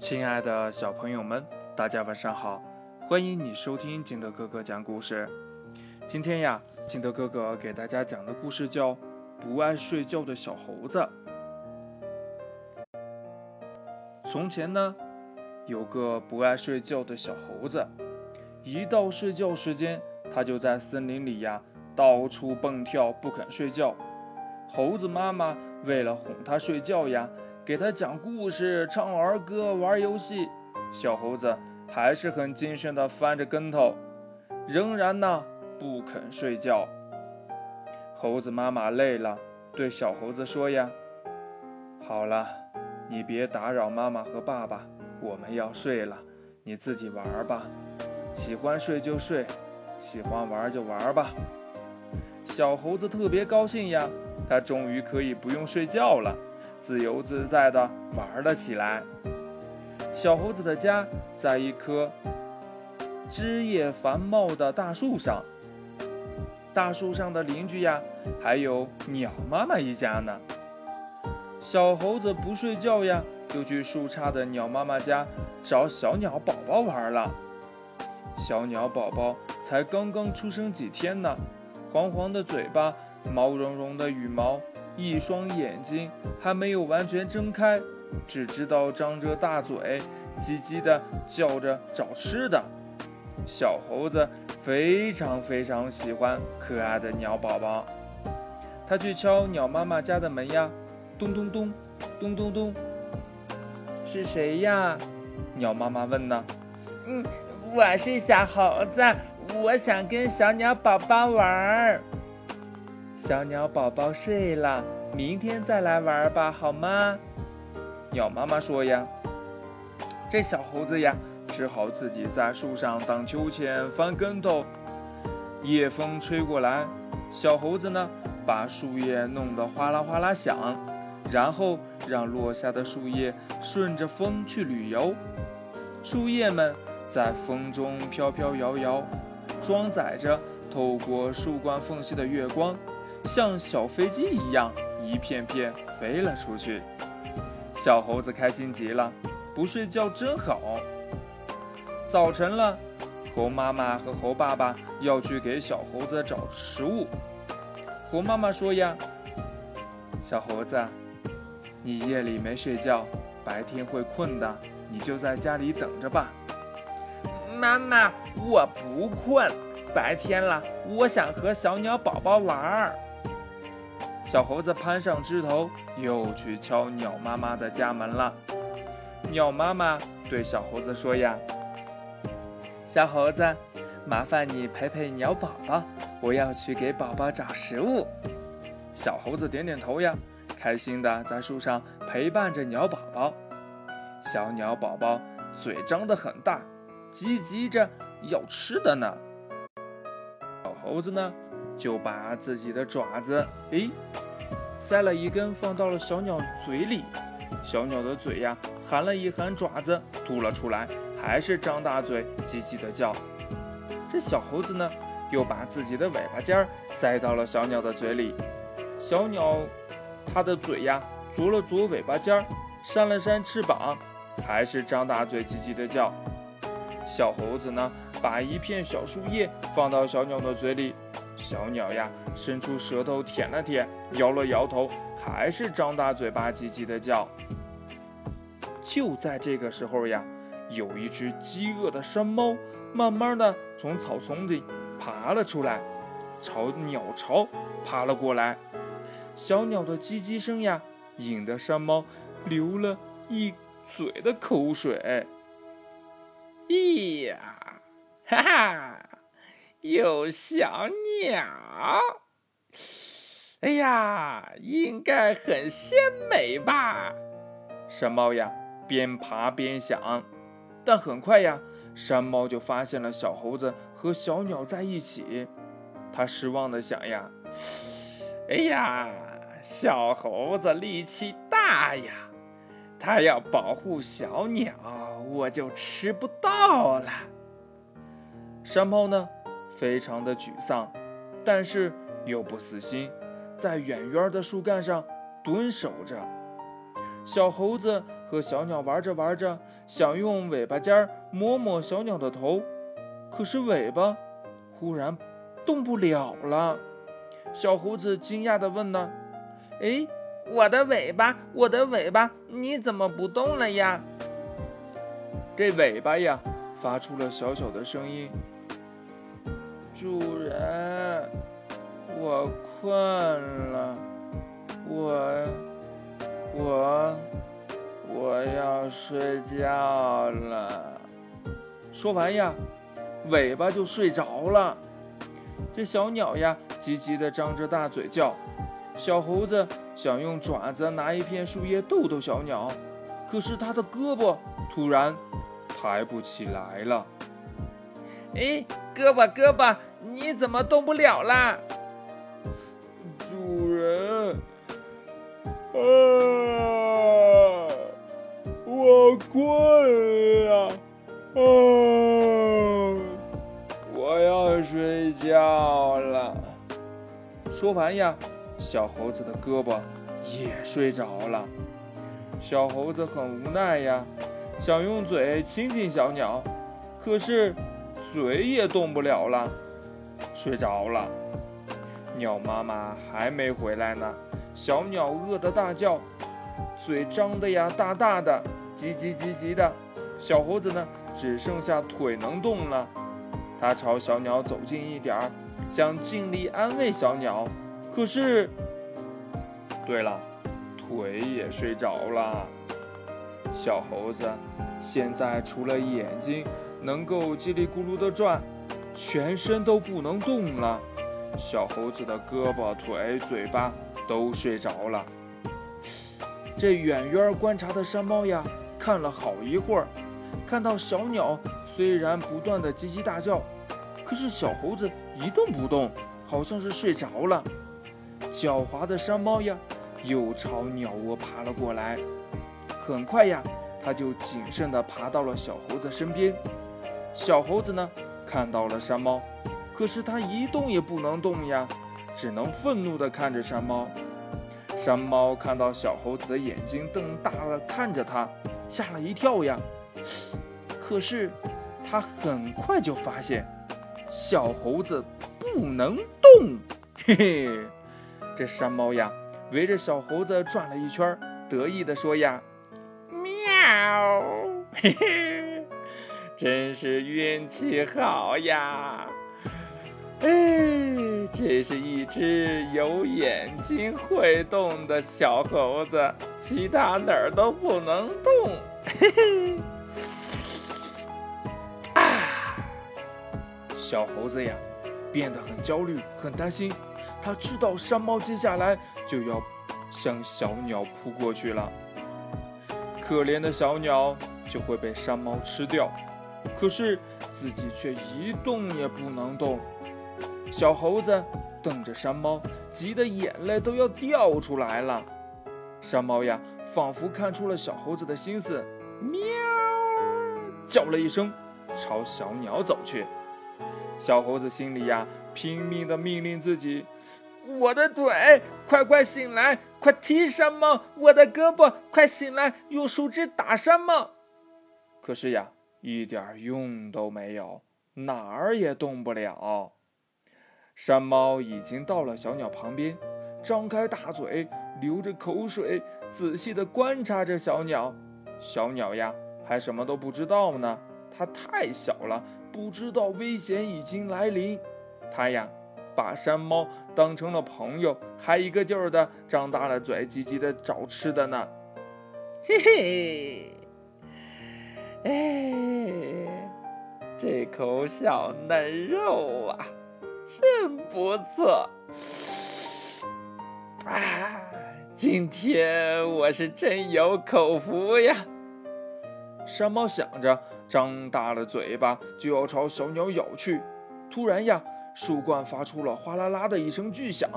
亲爱的小朋友们，大家晚上好！欢迎你收听金德哥哥讲故事。今天呀，金德哥哥给大家讲的故事叫《不爱睡觉的小猴子》。从前呢，有个不爱睡觉的小猴子，一到睡觉时间，他就在森林里呀到处蹦跳，不肯睡觉。猴子妈妈为了哄他睡觉呀。给他讲故事、唱儿歌、玩游戏，小猴子还是很精神的翻着跟头，仍然呢不肯睡觉。猴子妈妈累了，对小猴子说：“呀，好了，你别打扰妈妈和爸爸，我们要睡了，你自己玩吧，喜欢睡就睡，喜欢玩就玩吧。”小猴子特别高兴呀，他终于可以不用睡觉了。自由自在地玩了起来。小猴子的家在一棵枝叶繁茂的大树上。大树上的邻居呀，还有鸟妈妈一家呢。小猴子不睡觉呀，就去树杈的鸟妈妈家找小鸟宝宝玩了。小鸟宝宝才刚刚出生几天呢，黄黄的嘴巴，毛茸茸的羽毛。一双眼睛还没有完全睁开，只知道张着大嘴，叽叽地叫着找吃的。小猴子非常非常喜欢可爱的鸟宝宝，它去敲鸟妈妈家的门呀，咚咚咚，咚咚咚，是谁呀？鸟妈妈问呢。嗯，我是小猴子，我想跟小鸟宝宝玩儿。小鸟宝宝睡了，明天再来玩吧，好吗？鸟妈妈说呀。这小猴子呀，只好自己在树上荡秋千、翻跟头。夜风吹过来，小猴子呢，把树叶弄得哗啦哗啦响，然后让落下的树叶顺着风去旅游。树叶们在风中飘飘摇摇，装载着透过树冠缝隙的月光。像小飞机一样，一片片飞了出去。小猴子开心极了，不睡觉真好。早晨了，猴妈妈和猴爸爸要去给小猴子找食物。猴妈妈说：“呀，小猴子，你夜里没睡觉，白天会困的，你就在家里等着吧。”妈妈，我不困，白天了，我想和小鸟宝宝玩儿。小猴子攀上枝头，又去敲鸟妈妈的家门了。鸟妈妈对小猴子说：“呀，小猴子，麻烦你陪陪鸟宝宝，我要去给宝宝找食物。”小猴子点点头呀，开心的在树上陪伴着鸟宝宝。小鸟宝宝嘴张得很大，叽叽着要吃的呢。小猴子呢？就把自己的爪子，哎，塞了一根放到了小鸟嘴里。小鸟的嘴呀，含了一含爪子，吐了出来，还是张大嘴，叽叽的叫。这小猴子呢，又把自己的尾巴尖儿塞到了小鸟的嘴里。小鸟，它的嘴呀，啄了啄尾巴尖儿，扇了扇翅膀，还是张大嘴，叽叽的叫。小猴子呢，把一片小树叶放到小鸟的嘴里。小鸟呀，伸出舌头舔了舔，摇了摇头，还是张大嘴巴，叽叽的叫。就在这个时候呀，有一只饥饿的山猫，慢慢的从草丛里爬了出来，朝鸟巢爬了过来。小鸟的叽叽声呀，引得山猫流了一嘴的口水。咿呀，哈哈。有小鸟，哎呀，应该很鲜美吧？山猫呀，边爬边想。但很快呀，山猫就发现了小猴子和小鸟在一起。他失望的想呀：“哎呀，小猴子力气大呀，它要保护小鸟，我就吃不到了。”山猫呢？非常的沮丧，但是又不死心，在远远的树干上蹲守着。小猴子和小鸟玩着玩着，想用尾巴尖儿摸摸小鸟的头，可是尾巴忽然动不了了。小猴子惊讶地问呢：“哎，我的尾巴，我的尾巴，你怎么不动了呀？”这尾巴呀，发出了小小的声音：“主人，我困了，我，我，我要睡觉了。”说完呀，尾巴就睡着了。这小鸟呀。急急地张着大嘴叫，小猴子想用爪子拿一片树叶逗逗小鸟，可是它的胳膊突然抬不起来了。哎，胳膊胳膊，你怎么动不了啦？主人，啊，我困了，啊，我要睡觉了。说完呀，小猴子的胳膊也睡着了。小猴子很无奈呀，想用嘴亲亲小鸟，可是嘴也动不了了，睡着了。鸟妈妈还没回来呢，小鸟饿得大叫，嘴张得呀大大的，叽叽叽叽的。小猴子呢，只剩下腿能动了，它朝小鸟走近一点儿。想尽力安慰小鸟，可是，对了，腿也睡着了。小猴子现在除了眼睛能够叽里咕噜的转，全身都不能动了。小猴子的胳膊、腿、嘴巴都睡着了。这远远观察的山猫呀，看了好一会儿，看到小鸟虽然不断的叽叽大叫。可是小猴子一动不动，好像是睡着了。狡猾的山猫呀，又朝鸟窝爬了过来。很快呀，它就谨慎地爬到了小猴子身边。小猴子呢，看到了山猫，可是它一动也不能动呀，只能愤怒地看着山猫。山猫看到小猴子的眼睛瞪大了看着它，吓了一跳呀。可是它很快就发现。小猴子不能动，嘿嘿，这山猫呀，围着小猴子转了一圈，得意地说呀：“喵，嘿嘿，真是运气好呀！哎，这是一只有眼睛会动的小猴子，其他哪儿都不能动，嘿 嘿。”啊小猴子呀，变得很焦虑，很担心。他知道山猫接下来就要向小鸟扑过去了，可怜的小鸟就会被山猫吃掉。可是自己却一动也不能动。小猴子瞪着山猫，急得眼泪都要掉出来了。山猫呀，仿佛看出了小猴子的心思，喵，叫了一声，朝小鸟走去。小猴子心里呀，拼命地命令自己：“我的腿，快快醒来，快踢山猫！我的胳膊，快醒来，用树枝打山猫！”可是呀，一点用都没有，哪儿也动不了。山猫已经到了小鸟旁边，张开大嘴，流着口水，仔细地观察着小鸟。小鸟呀，还什么都不知道呢，它太小了。不知道危险已经来临，它呀，把山猫当成了朋友，还一个劲儿的张大了嘴，积极的找吃的呢。嘿嘿，哎，这口小嫩肉啊，真不错。啊，今天我是真有口福呀。山猫想着。张大了嘴巴就要朝小鸟咬去，突然呀，树冠发出了哗啦啦的一声巨响。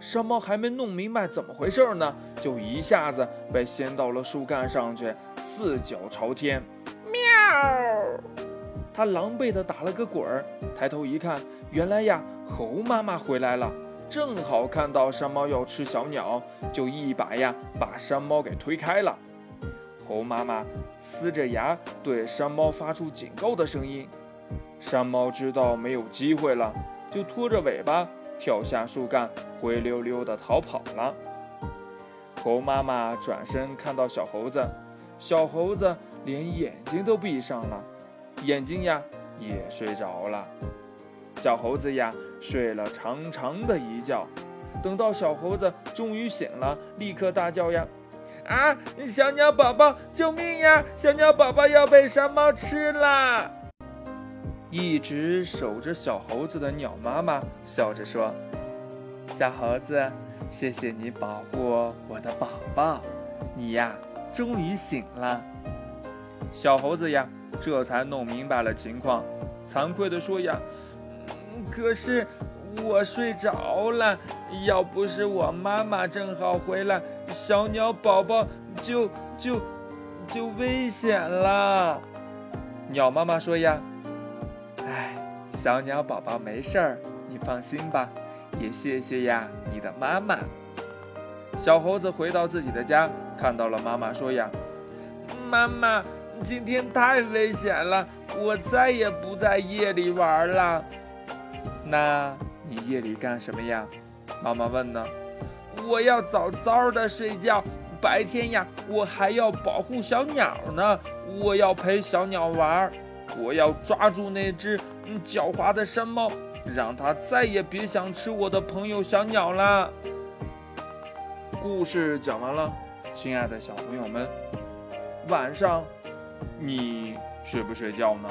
山猫还没弄明白怎么回事呢，就一下子被掀到了树干上去，四脚朝天。他！狼狈地打了个滚儿，抬头一看，原来呀，猴妈妈回来了，正好看到山猫要吃小鸟，就一把呀把山猫给推开了。猴妈妈呲着牙对山猫发出警告的声音。山猫知道没有机会了，就拖着尾巴跳下树干，灰溜溜地逃跑了。猴妈妈转身看到小猴子，小猴子连眼睛都闭上了，眼睛呀也睡着了。小猴子呀睡了长长的一觉，等到小猴子终于醒了，立刻大叫呀。啊！小鸟宝宝，救命呀！小鸟宝宝要被山猫吃了。一直守着小猴子的鸟妈妈笑着说：“小猴子，谢谢你保护我的宝宝，你呀，终于醒了。”小猴子呀，这才弄明白了情况，惭愧地说：“呀，可是我睡着了，要不是我妈妈正好回来。”小鸟宝宝就就就危险了。鸟妈妈说呀：“哎，小鸟宝宝没事儿，你放心吧。也谢谢呀，你的妈妈。”小猴子回到自己的家，看到了妈妈，说呀：“妈妈，今天太危险了，我再也不在夜里玩了。”那你夜里干什么呀？妈妈问呢。我要早早的睡觉，白天呀，我还要保护小鸟呢。我要陪小鸟玩，我要抓住那只狡猾的山猫，让它再也别想吃我的朋友小鸟了。故事讲完了，亲爱的小朋友们，晚上你睡不睡觉呢？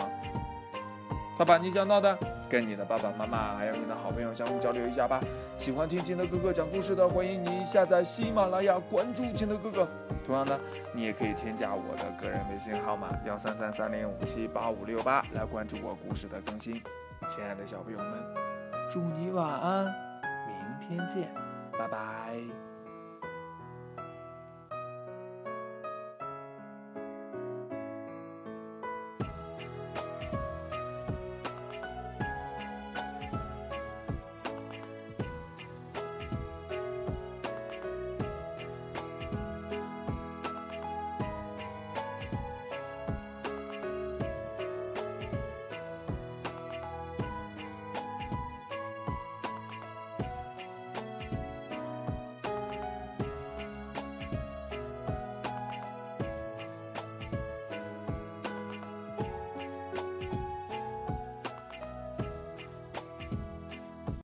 快把你想到的。跟你的爸爸妈妈还有你的好朋友相互交流一下吧。喜欢听金德哥哥讲故事的，欢迎你下载喜马拉雅，关注金德哥哥。同样呢，你也可以添加我的个人微信号码幺三三三零五七八五六八来关注我故事的更新。亲爱的小朋友们，祝你晚安，明天见，拜拜。